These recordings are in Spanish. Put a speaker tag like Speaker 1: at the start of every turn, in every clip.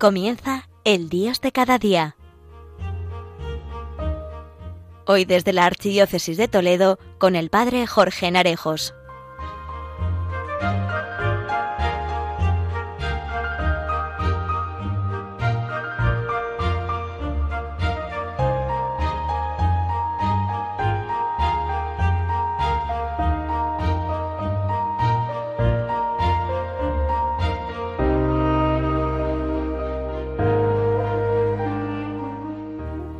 Speaker 1: Comienza el Dios de cada día. Hoy desde la Archidiócesis de Toledo con el Padre Jorge Narejos.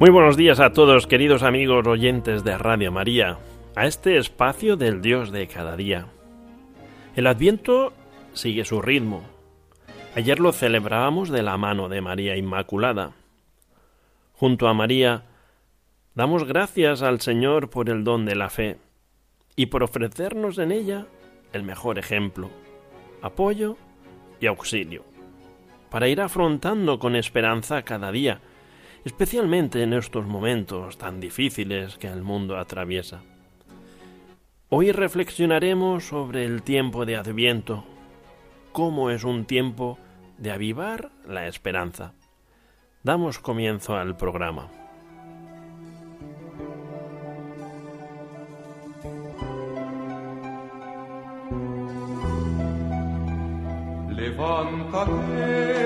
Speaker 2: Muy buenos días a todos, queridos amigos oyentes de Radio María, a este espacio del Dios de cada día. El Adviento sigue su ritmo. Ayer lo celebrábamos de la mano de María Inmaculada. Junto a María, damos gracias al Señor por el don de la fe y por ofrecernos en ella el mejor ejemplo, apoyo y auxilio, para ir afrontando con esperanza cada día especialmente en estos momentos tan difíciles que el mundo atraviesa. Hoy reflexionaremos sobre el tiempo de Adviento, cómo es un tiempo de avivar la esperanza. Damos comienzo al programa.
Speaker 3: Levántate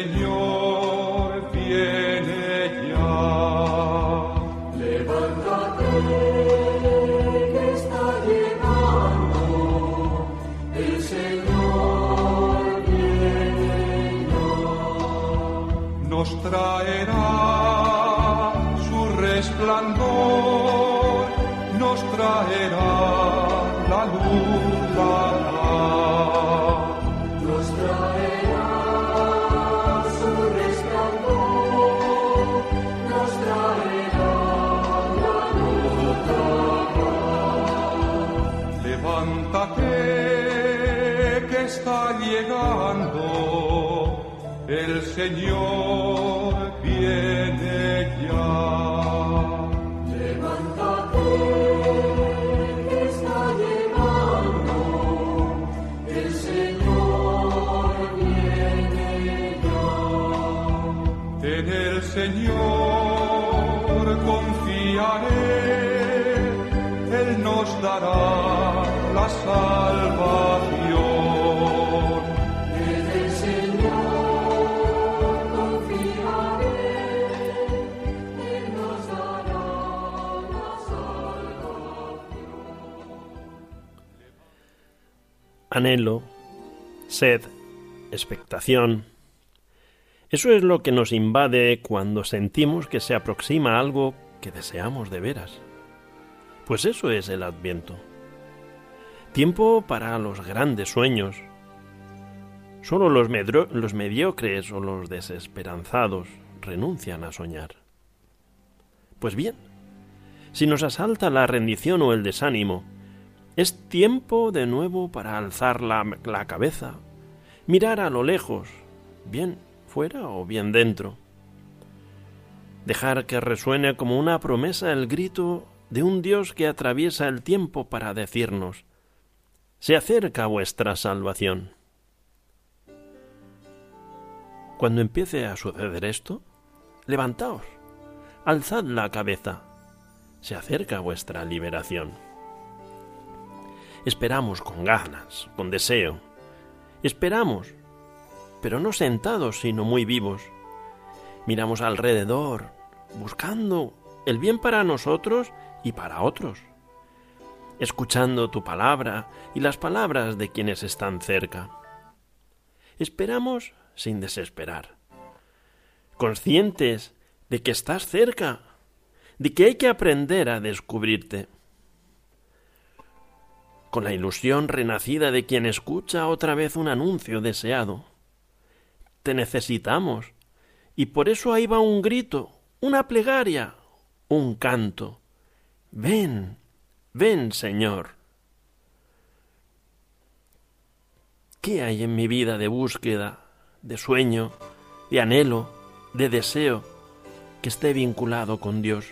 Speaker 3: Señor viene ya.
Speaker 4: Levántate que está llegando, el Señor viene ya.
Speaker 3: Nos traerá su resplandor, nos traerá la luz Señor viene ya.
Speaker 4: Levántate que está llegando, el Señor viene ya.
Speaker 3: En el Señor confiaré, Él nos dará la salvación.
Speaker 2: Anhelo, sed, expectación. Eso es lo que nos invade cuando sentimos que se aproxima algo que deseamos de veras. Pues eso es el adviento. Tiempo para los grandes sueños. Solo los, los mediocres o los desesperanzados renuncian a soñar. Pues bien, si nos asalta la rendición o el desánimo, es tiempo de nuevo para alzar la, la cabeza, mirar a lo lejos, bien fuera o bien dentro. Dejar que resuene como una promesa el grito de un Dios que atraviesa el tiempo para decirnos, se acerca vuestra salvación. Cuando empiece a suceder esto, levantaos, alzad la cabeza, se acerca vuestra liberación. Esperamos con ganas, con deseo. Esperamos, pero no sentados, sino muy vivos. Miramos alrededor, buscando el bien para nosotros y para otros. Escuchando tu palabra y las palabras de quienes están cerca. Esperamos sin desesperar. Conscientes de que estás cerca, de que hay que aprender a descubrirte con la ilusión renacida de quien escucha otra vez un anuncio deseado. Te necesitamos, y por eso ahí va un grito, una plegaria, un canto. Ven, ven, Señor. ¿Qué hay en mi vida de búsqueda, de sueño, de anhelo, de deseo que esté vinculado con Dios?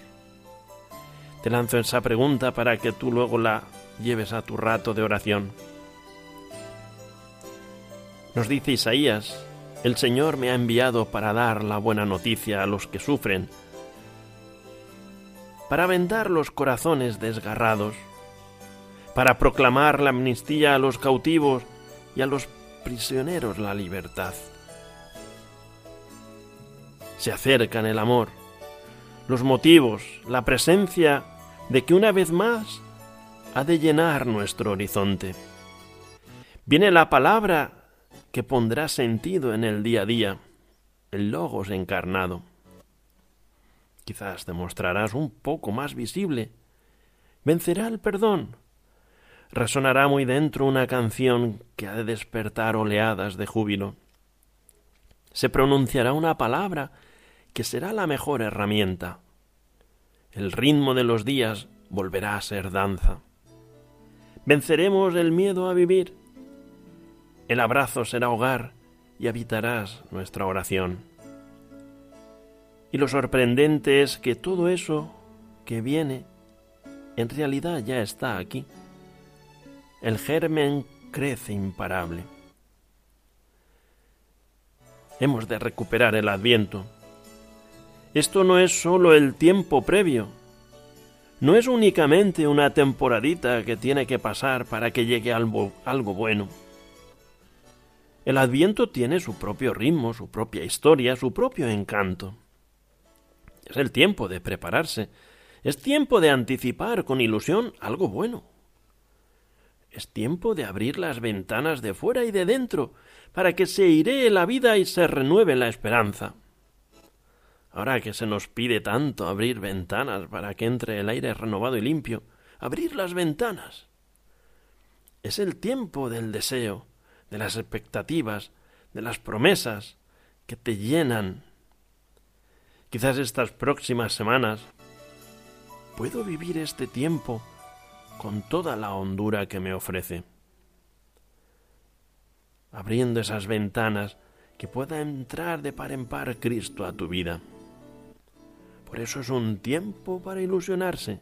Speaker 2: Te lanzo esa pregunta para que tú luego la lleves a tu rato de oración. Nos dice Isaías, el Señor me ha enviado para dar la buena noticia a los que sufren, para vendar los corazones desgarrados, para proclamar la amnistía a los cautivos y a los prisioneros la libertad. Se acercan el amor, los motivos, la presencia de que una vez más ha de llenar nuestro horizonte. Viene la palabra que pondrá sentido en el día a día, el logos encarnado. Quizás te mostrarás un poco más visible. Vencerá el perdón. Resonará muy dentro una canción que ha de despertar oleadas de júbilo. Se pronunciará una palabra que será la mejor herramienta. El ritmo de los días volverá a ser danza. Venceremos el miedo a vivir. El abrazo será hogar y habitarás nuestra oración. Y lo sorprendente es que todo eso que viene en realidad ya está aquí. El germen crece imparable. Hemos de recuperar el adviento. Esto no es sólo el tiempo previo, no es únicamente una temporadita que tiene que pasar para que llegue algo, algo bueno. El adviento tiene su propio ritmo, su propia historia, su propio encanto. Es el tiempo de prepararse, es tiempo de anticipar con ilusión algo bueno. Es tiempo de abrir las ventanas de fuera y de dentro, para que se iree la vida y se renueve la esperanza. Ahora que se nos pide tanto abrir ventanas para que entre el aire renovado y limpio, abrir las ventanas. Es el tiempo del deseo, de las expectativas, de las promesas que te llenan. Quizás estas próximas semanas puedo vivir este tiempo con toda la hondura que me ofrece. Abriendo esas ventanas que pueda entrar de par en par Cristo a tu vida. Por eso es un tiempo para ilusionarse.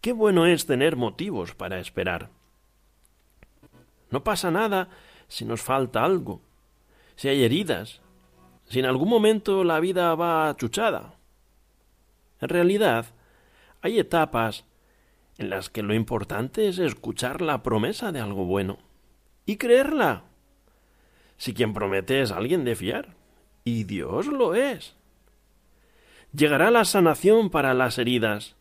Speaker 2: Qué bueno es tener motivos para esperar. No pasa nada si nos falta algo, si hay heridas, si en algún momento la vida va achuchada. En realidad, hay etapas en las que lo importante es escuchar la promesa de algo bueno y creerla. Si quien promete es alguien de fiar, y Dios lo es. Llegará la sanación para las heridas,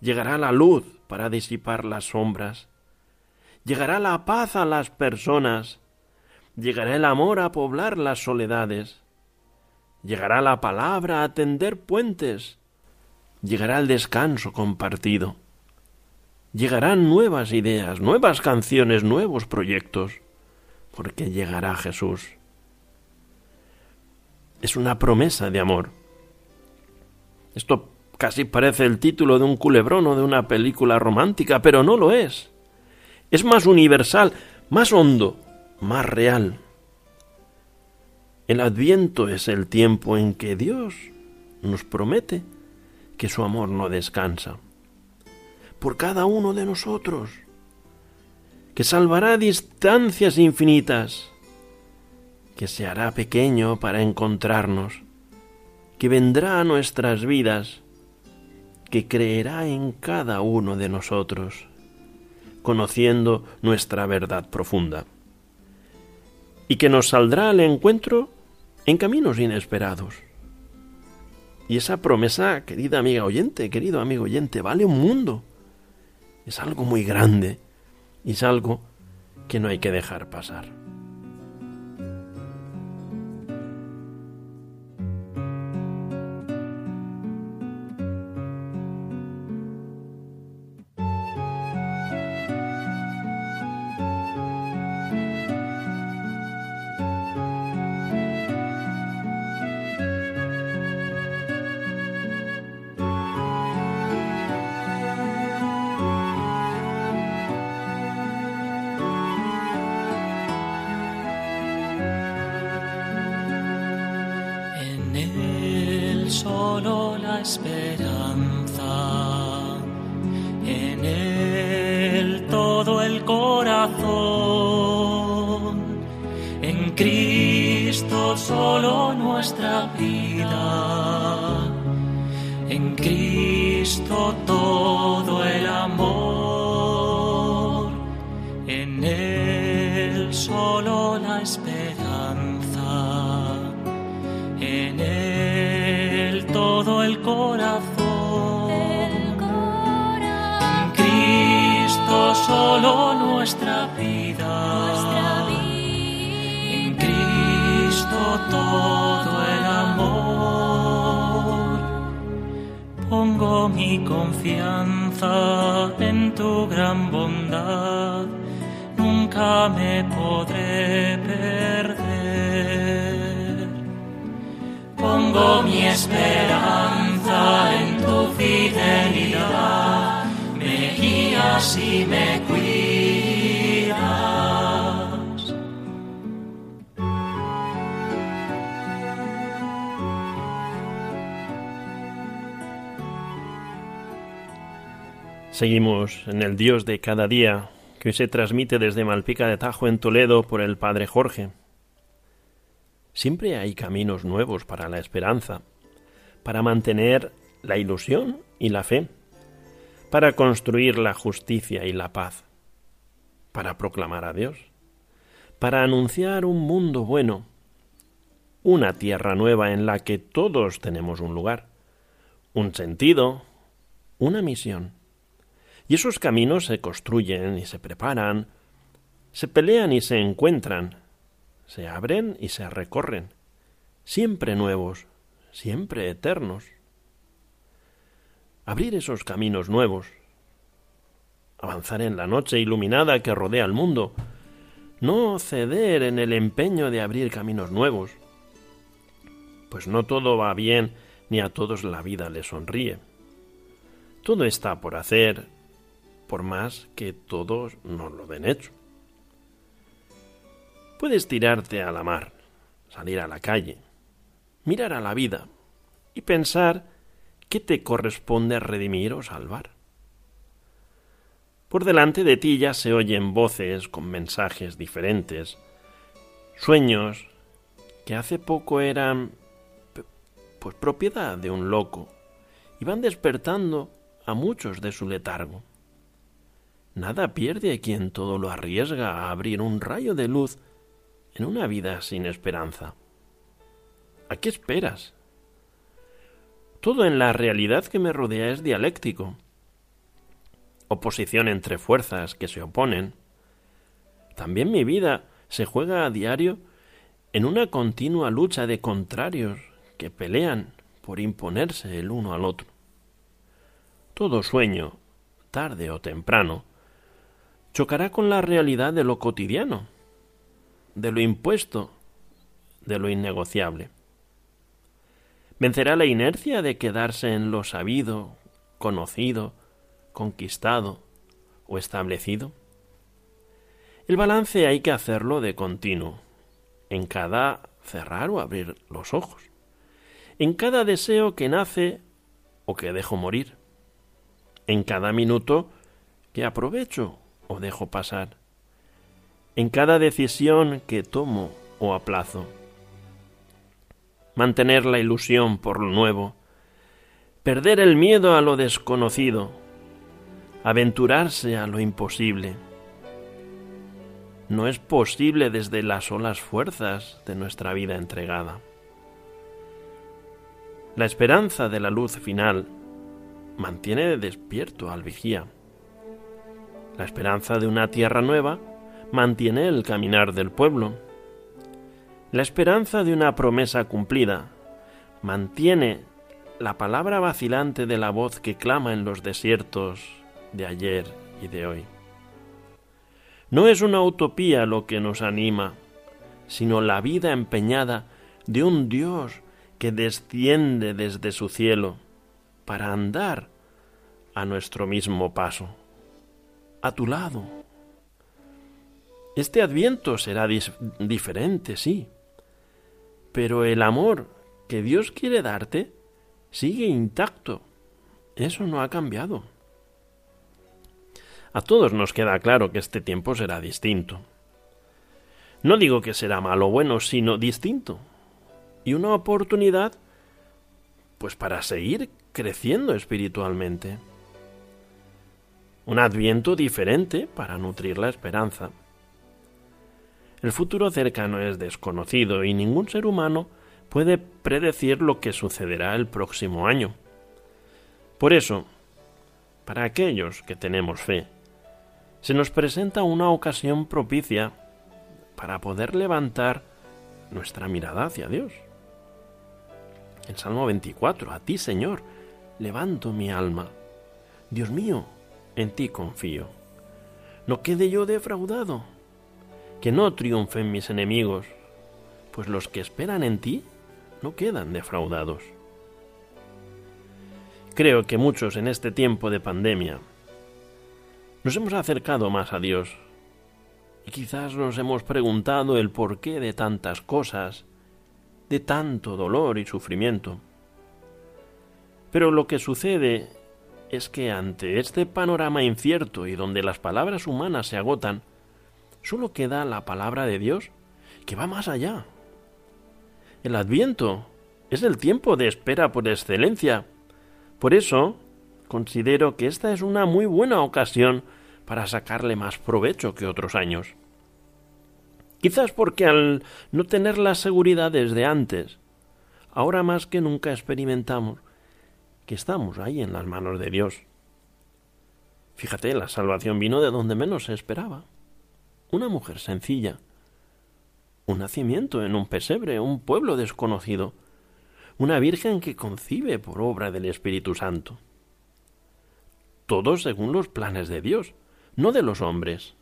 Speaker 2: llegará la luz para disipar las sombras, llegará la paz a las personas, llegará el amor a poblar las soledades, llegará la palabra a tender puentes, llegará el descanso compartido, llegarán nuevas ideas, nuevas canciones, nuevos proyectos, porque llegará Jesús. Es una promesa de amor esto casi parece el título de un culebrón o de una película romántica, pero no lo es. Es más universal, más hondo, más real. El adviento es el tiempo en que Dios nos promete que su amor no descansa por cada uno de nosotros, que salvará distancias infinitas, que se hará pequeño para encontrarnos, que vendrá a nuestras vidas, que creerá en cada uno de nosotros, conociendo nuestra verdad profunda, y que nos saldrá al encuentro en caminos inesperados. Y esa promesa, querida amiga oyente, querido amigo oyente, vale un mundo. Es algo muy grande y es algo que no hay que dejar pasar.
Speaker 5: Solo la esperanza, vida. En Cristo todo el amor. Pongo mi confianza en tu gran bondad. Nunca me podré perder. Pongo mi esperanza en tu fidelidad. Me guías y me cuidas.
Speaker 2: Seguimos en el Dios de cada día, que se transmite desde Malpica de Tajo en Toledo por el Padre Jorge. Siempre hay caminos nuevos para la esperanza, para mantener la ilusión y la fe, para construir la justicia y la paz, para proclamar a Dios, para anunciar un mundo bueno, una tierra nueva en la que todos tenemos un lugar, un sentido, una misión. Y esos caminos se construyen y se preparan, se pelean y se encuentran, se abren y se recorren, siempre nuevos, siempre eternos. Abrir esos caminos nuevos, avanzar en la noche iluminada que rodea el mundo, no ceder en el empeño de abrir caminos nuevos, pues no todo va bien ni a todos la vida les sonríe. Todo está por hacer, por más que todos nos lo den hecho. Puedes tirarte a la mar, salir a la calle, mirar a la vida y pensar qué te corresponde redimir o salvar. Por delante de ti ya se oyen voces con mensajes diferentes, sueños que hace poco eran pues propiedad de un loco y van despertando a muchos de su letargo. Nada pierde quien todo lo arriesga a abrir un rayo de luz en una vida sin esperanza. ¿A qué esperas? Todo en la realidad que me rodea es dialéctico. Oposición entre fuerzas que se oponen. También mi vida se juega a diario en una continua lucha de contrarios que pelean por imponerse el uno al otro. Todo sueño, tarde o temprano, chocará con la realidad de lo cotidiano, de lo impuesto, de lo innegociable. Vencerá la inercia de quedarse en lo sabido, conocido, conquistado o establecido. El balance hay que hacerlo de continuo, en cada cerrar o abrir los ojos, en cada deseo que nace o que dejo morir, en cada minuto que aprovecho o dejo pasar, en cada decisión que tomo o aplazo. Mantener la ilusión por lo nuevo, perder el miedo a lo desconocido, aventurarse a lo imposible. No es posible desde las solas fuerzas de nuestra vida entregada. La esperanza de la luz final mantiene despierto al vigía. La esperanza de una tierra nueva mantiene el caminar del pueblo. La esperanza de una promesa cumplida mantiene la palabra vacilante de la voz que clama en los desiertos de ayer y de hoy. No es una utopía lo que nos anima, sino la vida empeñada de un Dios que desciende desde su cielo para andar a nuestro mismo paso, a tu lado. Este adviento será diferente, sí, pero el amor que Dios quiere darte sigue intacto. Eso no ha cambiado. A todos nos queda claro que este tiempo será distinto. No digo que será malo o bueno, sino distinto. y una oportunidad pues para seguir creciendo espiritualmente. Un adviento diferente para nutrir la esperanza. El futuro cercano es desconocido y ningún ser humano puede predecir lo que sucederá el próximo año. Por eso, para aquellos que tenemos fe, se nos presenta una ocasión propicia para poder levantar nuestra mirada hacia Dios. El Salmo 24, a ti Señor, levanto mi alma. Dios mío, en ti confío. No quede yo defraudado, que no triunfen mis enemigos, pues los que esperan en ti no quedan defraudados. Creo que muchos en este tiempo de pandemia nos hemos acercado más a Dios y quizás nos hemos preguntado el porqué de tantas cosas, de tanto dolor y sufrimiento. Pero lo que sucede es que ante este panorama incierto y donde las palabras humanas se agotan, solo queda la palabra de Dios que va más allá. El adviento es el tiempo de espera por excelencia. Por eso, considero que esta es una muy buena ocasión para sacarle más provecho que otros años. Quizás porque al no tener las seguridades de antes, ahora más que nunca experimentamos que estamos ahí en las manos de Dios. Fíjate, la salvación vino de donde menos se esperaba. Una mujer sencilla, un nacimiento en un pesebre, un pueblo desconocido, una virgen que concibe por obra del Espíritu Santo. Todo según los planes de Dios, no de los hombres.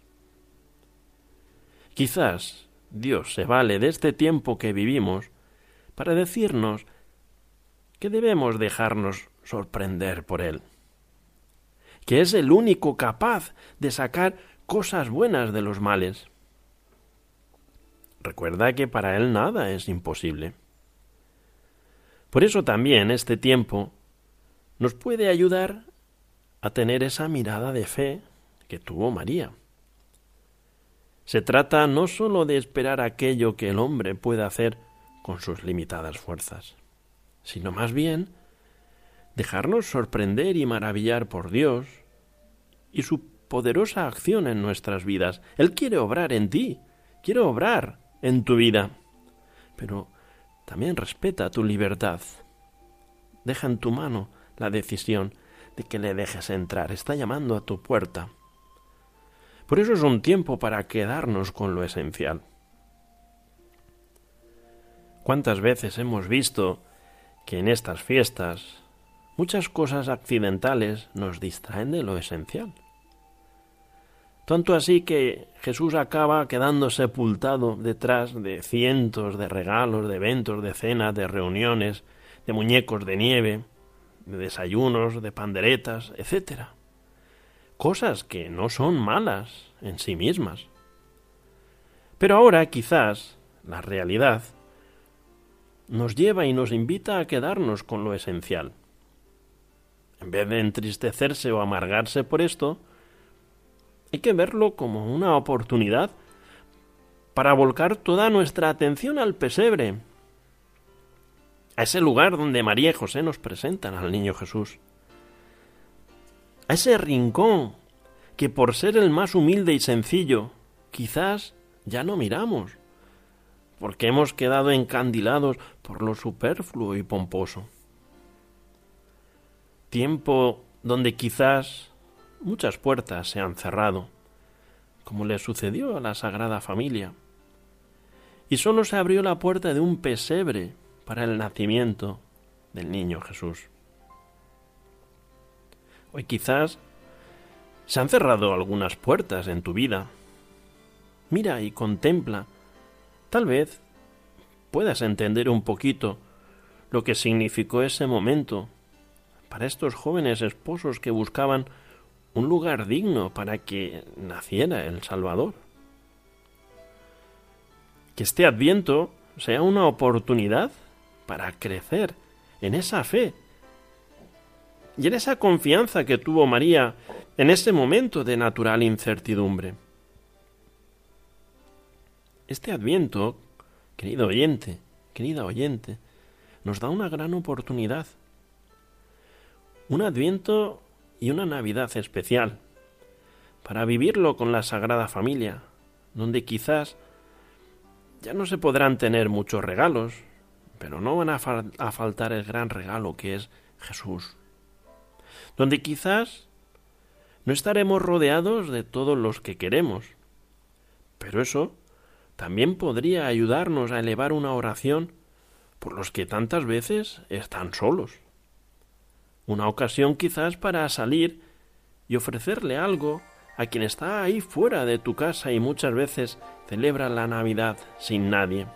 Speaker 2: Quizás Dios se vale de este tiempo que vivimos para decirnos que debemos dejarnos sorprender por Él, que es el único capaz de sacar cosas buenas de los males. Recuerda que para Él nada es imposible. Por eso también este tiempo nos puede ayudar a tener esa mirada de fe que tuvo María. Se trata no sólo de esperar aquello que el hombre puede hacer con sus limitadas fuerzas, sino más bien dejarnos sorprender y maravillar por Dios y su poderosa acción en nuestras vidas. Él quiere obrar en ti, quiere obrar en tu vida, pero también respeta tu libertad. Deja en tu mano la decisión de que le dejes entrar. Está llamando a tu puerta. Por eso es un tiempo para quedarnos con lo esencial. ¿Cuántas veces hemos visto que en estas fiestas muchas cosas accidentales nos distraen de lo esencial? Tanto así que Jesús acaba quedando sepultado detrás de cientos de regalos, de eventos, de cenas, de reuniones, de muñecos de nieve, de desayunos, de panderetas, etc cosas que no son malas en sí mismas. Pero ahora quizás la realidad nos lleva y nos invita a quedarnos con lo esencial. En vez de entristecerse o amargarse por esto, hay que verlo como una oportunidad para volcar toda nuestra atención al pesebre, a ese lugar donde María y José nos presentan al niño Jesús a ese rincón que por ser el más humilde y sencillo, quizás ya no miramos, porque hemos quedado encandilados por lo superfluo y pomposo. Tiempo donde quizás muchas puertas se han cerrado, como le sucedió a la Sagrada Familia, y sólo se abrió la puerta de un pesebre para el nacimiento del niño Jesús. Hoy quizás se han cerrado algunas puertas en tu vida. Mira y contempla. Tal vez puedas entender un poquito lo que significó ese momento para estos jóvenes esposos que buscaban un lugar digno para que naciera el Salvador. Que este adviento sea una oportunidad para crecer en esa fe y en esa confianza que tuvo María en ese momento de natural incertidumbre. Este adviento, querido oyente, querida oyente, nos da una gran oportunidad. Un adviento y una Navidad especial para vivirlo con la Sagrada Familia, donde quizás ya no se podrán tener muchos regalos, pero no van a, faltar el gran regalo que es Jesús, donde quizás no estaremos rodeados de todos los que queremos, pero eso también podría ayudarnos a elevar una oración por los que tantas veces están solos. Una ocasión quizás para salir y ofrecerle algo a quien está ahí fuera de tu casa y muchas veces celebra la Navidad sin nadie.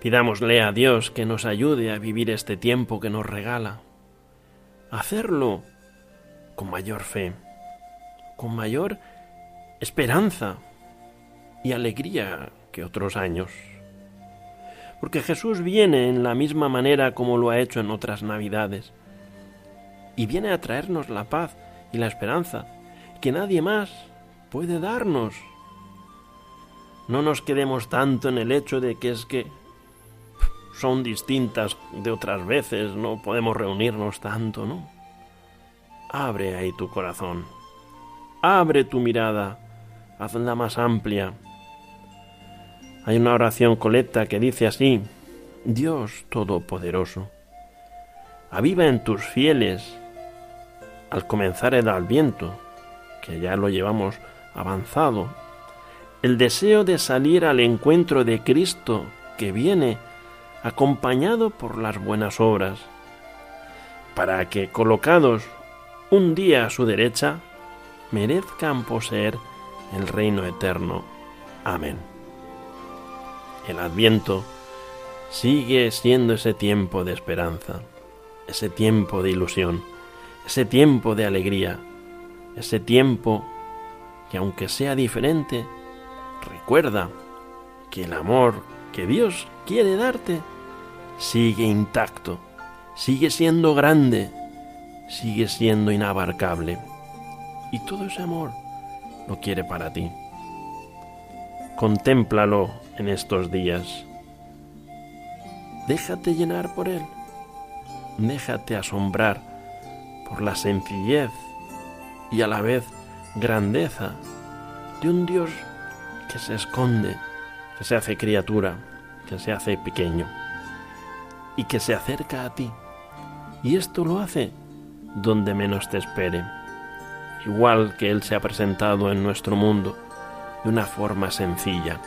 Speaker 2: Pidámosle a Dios que nos ayude a vivir este tiempo que nos regala. Hacerlo con mayor fe, con mayor esperanza y alegría que otros años. Porque Jesús viene en la misma manera como lo ha hecho en otras Navidades. Y viene a traernos la paz y la esperanza que nadie más puede darnos. No nos quedemos tanto en el hecho de que es que son distintas de otras veces, no podemos reunirnos tanto, ¿no? Abre ahí tu corazón, abre tu mirada, hazla más amplia. Hay una oración colecta que dice así, Dios Todopoderoso, aviva en tus fieles al comenzar el viento, que ya lo llevamos avanzado, el deseo de salir al encuentro de Cristo que viene acompañado por las buenas obras, para que, colocados un día a su derecha, merezcan poseer el reino eterno. Amén. El adviento sigue siendo ese tiempo de esperanza, ese tiempo de ilusión, ese tiempo de alegría, ese tiempo que aunque sea diferente, recuerda que el amor que Dios quiere darte sigue intacto, sigue siendo grande, sigue siendo inabarcable. Y todo ese amor lo quiere para ti. Contémplalo en estos días. Déjate llenar por él. Déjate asombrar por la sencillez y a la vez grandeza de un Dios que se esconde, que se hace criatura, que se hace pequeño y que se acerca a ti. Y esto lo hace donde menos te espere, igual que Él se ha presentado en nuestro mundo de una forma sencilla.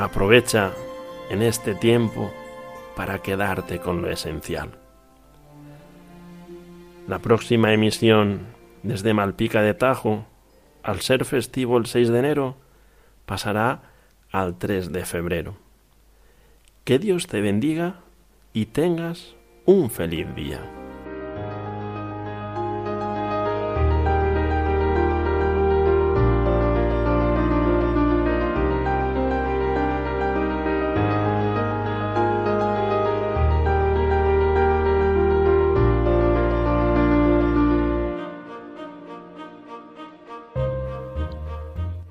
Speaker 2: Aprovecha en este tiempo para quedarte con lo esencial. La próxima emisión desde Malpica de Tajo, al ser festivo el 6 de enero, pasará al 3 de febrero. Que Dios te bendiga y tengas un feliz día.